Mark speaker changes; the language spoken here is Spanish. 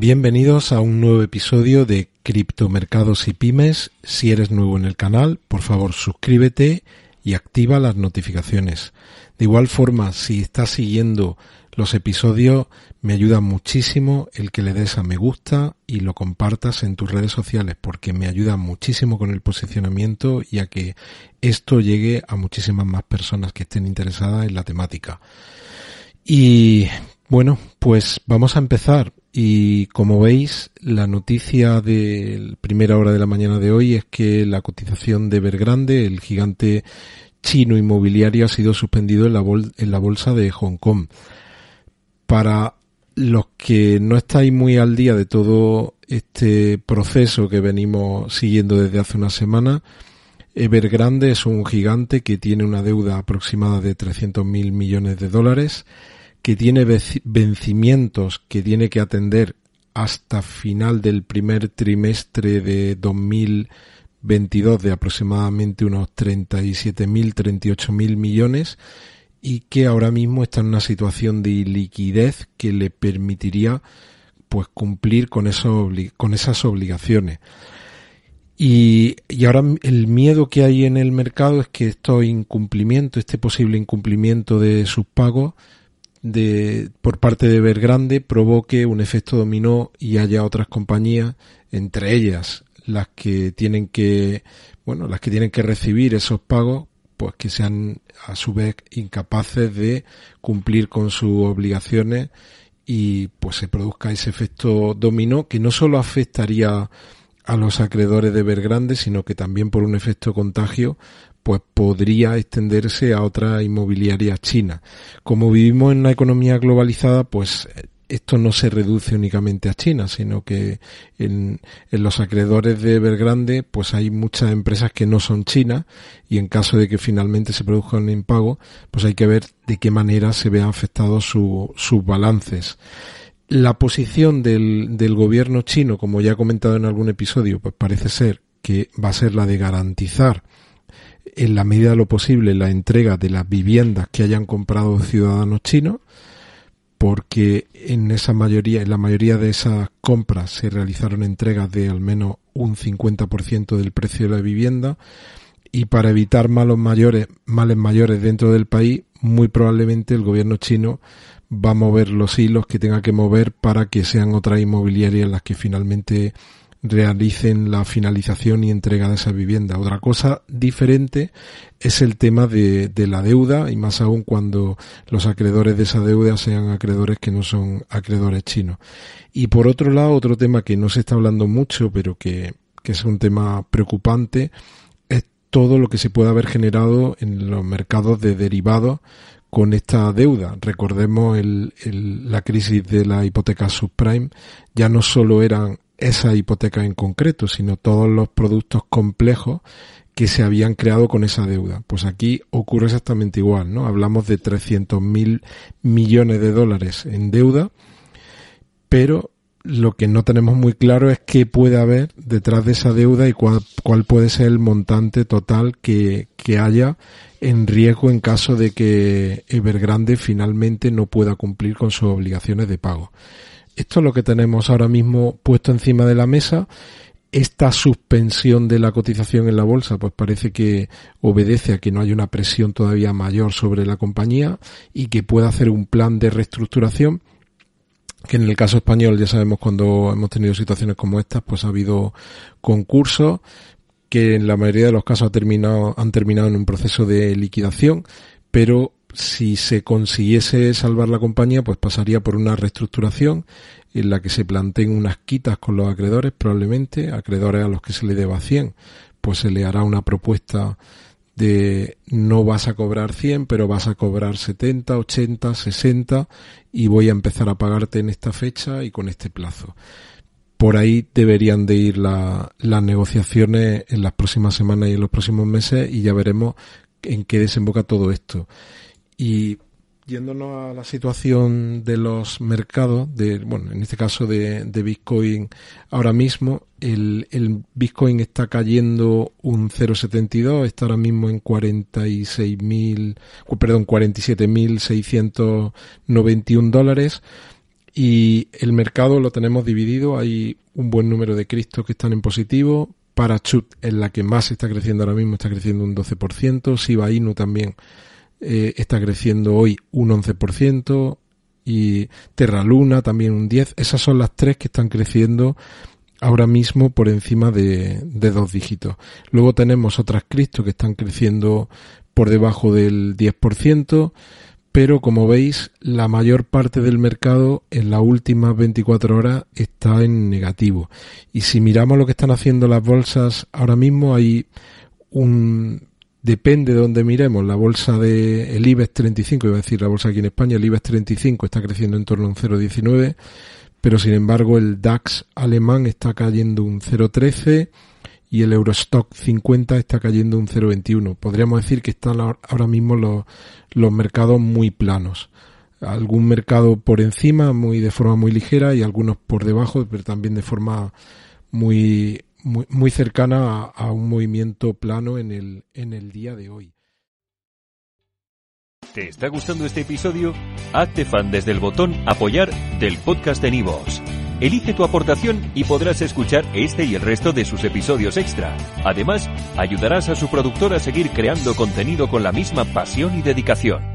Speaker 1: Bienvenidos a un nuevo episodio de Criptomercados y Pymes. Si eres nuevo en el canal, por favor suscríbete y activa las notificaciones. De igual forma, si estás siguiendo los episodios, me ayuda muchísimo el que le des a me gusta y lo compartas en tus redes sociales porque me ayuda muchísimo con el posicionamiento y a que esto llegue a muchísimas más personas que estén interesadas en la temática. Y bueno, pues vamos a empezar. Y como veis, la noticia de primera hora de la mañana de hoy es que la cotización de Evergrande, el gigante chino inmobiliario, ha sido suspendido en la, en la bolsa de Hong Kong. Para los que no estáis muy al día de todo este proceso que venimos siguiendo desde hace una semana, Evergrande es un gigante que tiene una deuda aproximada de 300 mil millones de dólares que tiene vencimientos que tiene que atender hasta final del primer trimestre de 2022 de aproximadamente unos 37.000, 38.000 millones y que ahora mismo está en una situación de liquidez que le permitiría pues cumplir con, con esas obligaciones. Y, y, ahora el miedo que hay en el mercado es que estos incumplimientos, este posible incumplimiento de sus pagos, de, por parte de Evergrande provoque un efecto dominó y haya otras compañías, entre ellas las que tienen que, bueno, las que tienen que recibir esos pagos, pues que sean a su vez incapaces de cumplir con sus obligaciones y pues se produzca ese efecto dominó que no solo afectaría a los acreedores de Evergrande, sino que también por un efecto contagio pues podría extenderse a otra inmobiliaria china. Como vivimos en una economía globalizada, pues esto no se reduce únicamente a China, sino que en, los acreedores de Evergrande, pues hay muchas empresas que no son chinas y en caso de que finalmente se produzca un impago, pues hay que ver de qué manera se vean afectados sus balances. La posición del, del gobierno chino, como ya he comentado en algún episodio, pues parece ser que va a ser la de garantizar en la medida de lo posible la entrega de las viviendas que hayan comprado ciudadanos chinos, porque en esa mayoría, en la mayoría de esas compras se realizaron entregas de al menos un 50% del precio de la vivienda y para evitar malos mayores, males mayores dentro del país, muy probablemente el gobierno chino va a mover los hilos que tenga que mover para que sean otras inmobiliarias las que finalmente realicen la finalización y entrega de esa vivienda. Otra cosa diferente es el tema de, de, la deuda y más aún cuando los acreedores de esa deuda sean acreedores que no son acreedores chinos. Y por otro lado, otro tema que no se está hablando mucho, pero que, que es un tema preocupante, es todo lo que se puede haber generado en los mercados de derivados con esta deuda. Recordemos el, la crisis de la hipoteca subprime. Ya no solo eran esa hipoteca en concreto, sino todos los productos complejos que se habían creado con esa deuda. Pues aquí ocurre exactamente igual, ¿no? Hablamos de 300 mil millones de dólares en deuda, pero lo que no tenemos muy claro es qué puede haber detrás de esa deuda y cuál, cuál puede ser el montante total que, que haya en riesgo en caso de que Evergrande finalmente no pueda cumplir con sus obligaciones de pago. Esto es lo que tenemos ahora mismo puesto encima de la mesa. Esta suspensión de la cotización en la bolsa, pues parece que obedece a que no hay una presión todavía mayor sobre la compañía y que pueda hacer un plan de reestructuración que en el caso español ya sabemos cuando hemos tenido situaciones como estas, pues ha habido concursos que en la mayoría de los casos ha terminado, han terminado en un proceso de liquidación, pero si se consiguiese salvar la compañía, pues pasaría por una reestructuración en la que se planteen unas quitas con los acreedores, probablemente, acreedores a los que se le deba 100, pues se le hará una propuesta de no vas a cobrar 100, pero vas a cobrar 70, 80, 60 y voy a empezar a pagarte en esta fecha y con este plazo. Por ahí deberían de ir las negociaciones en las próximas semanas y en los próximos meses y ya veremos en qué desemboca todo esto. Y yéndonos a la situación de los mercados, de, bueno, en este caso de, Bitcoin ahora mismo, el, el, Bitcoin está cayendo un 0,72, está ahora mismo en 46.000, perdón, 47.691 dólares. Y el mercado lo tenemos dividido. Hay un buen número de cristos que están en positivo. Parachute es la que más está creciendo ahora mismo, está creciendo un 12%. Shiba Inu también eh, está creciendo hoy un 11%. Y Terra Luna también un 10%. Esas son las tres que están creciendo ahora mismo por encima de, dos dígitos. Luego tenemos otras criptos que están creciendo por debajo del 10%, pero como veis, la mayor parte del mercado en las últimas 24 horas está en negativo. Y si miramos lo que están haciendo las bolsas ahora mismo, hay un depende de dónde miremos, la bolsa de el IBEX 35, iba a decir la bolsa aquí en España, el IBEX 35 está creciendo en torno a un 0,19, pero sin embargo el DAX alemán está cayendo un 0,13 y el Eurostock 50 está cayendo un 0,21. Podríamos decir que están ahora mismo los, los mercados muy planos. Algún mercado por encima, muy de forma muy ligera, y algunos por debajo, pero también de forma muy, muy, muy cercana a, un movimiento plano en el, en el día de hoy.
Speaker 2: ¿Te está gustando este episodio? Hazte fan desde el botón apoyar del podcast de Nivos. Elige tu aportación y podrás escuchar este y el resto de sus episodios extra. Además, ayudarás a su productor a seguir creando contenido con la misma pasión y dedicación.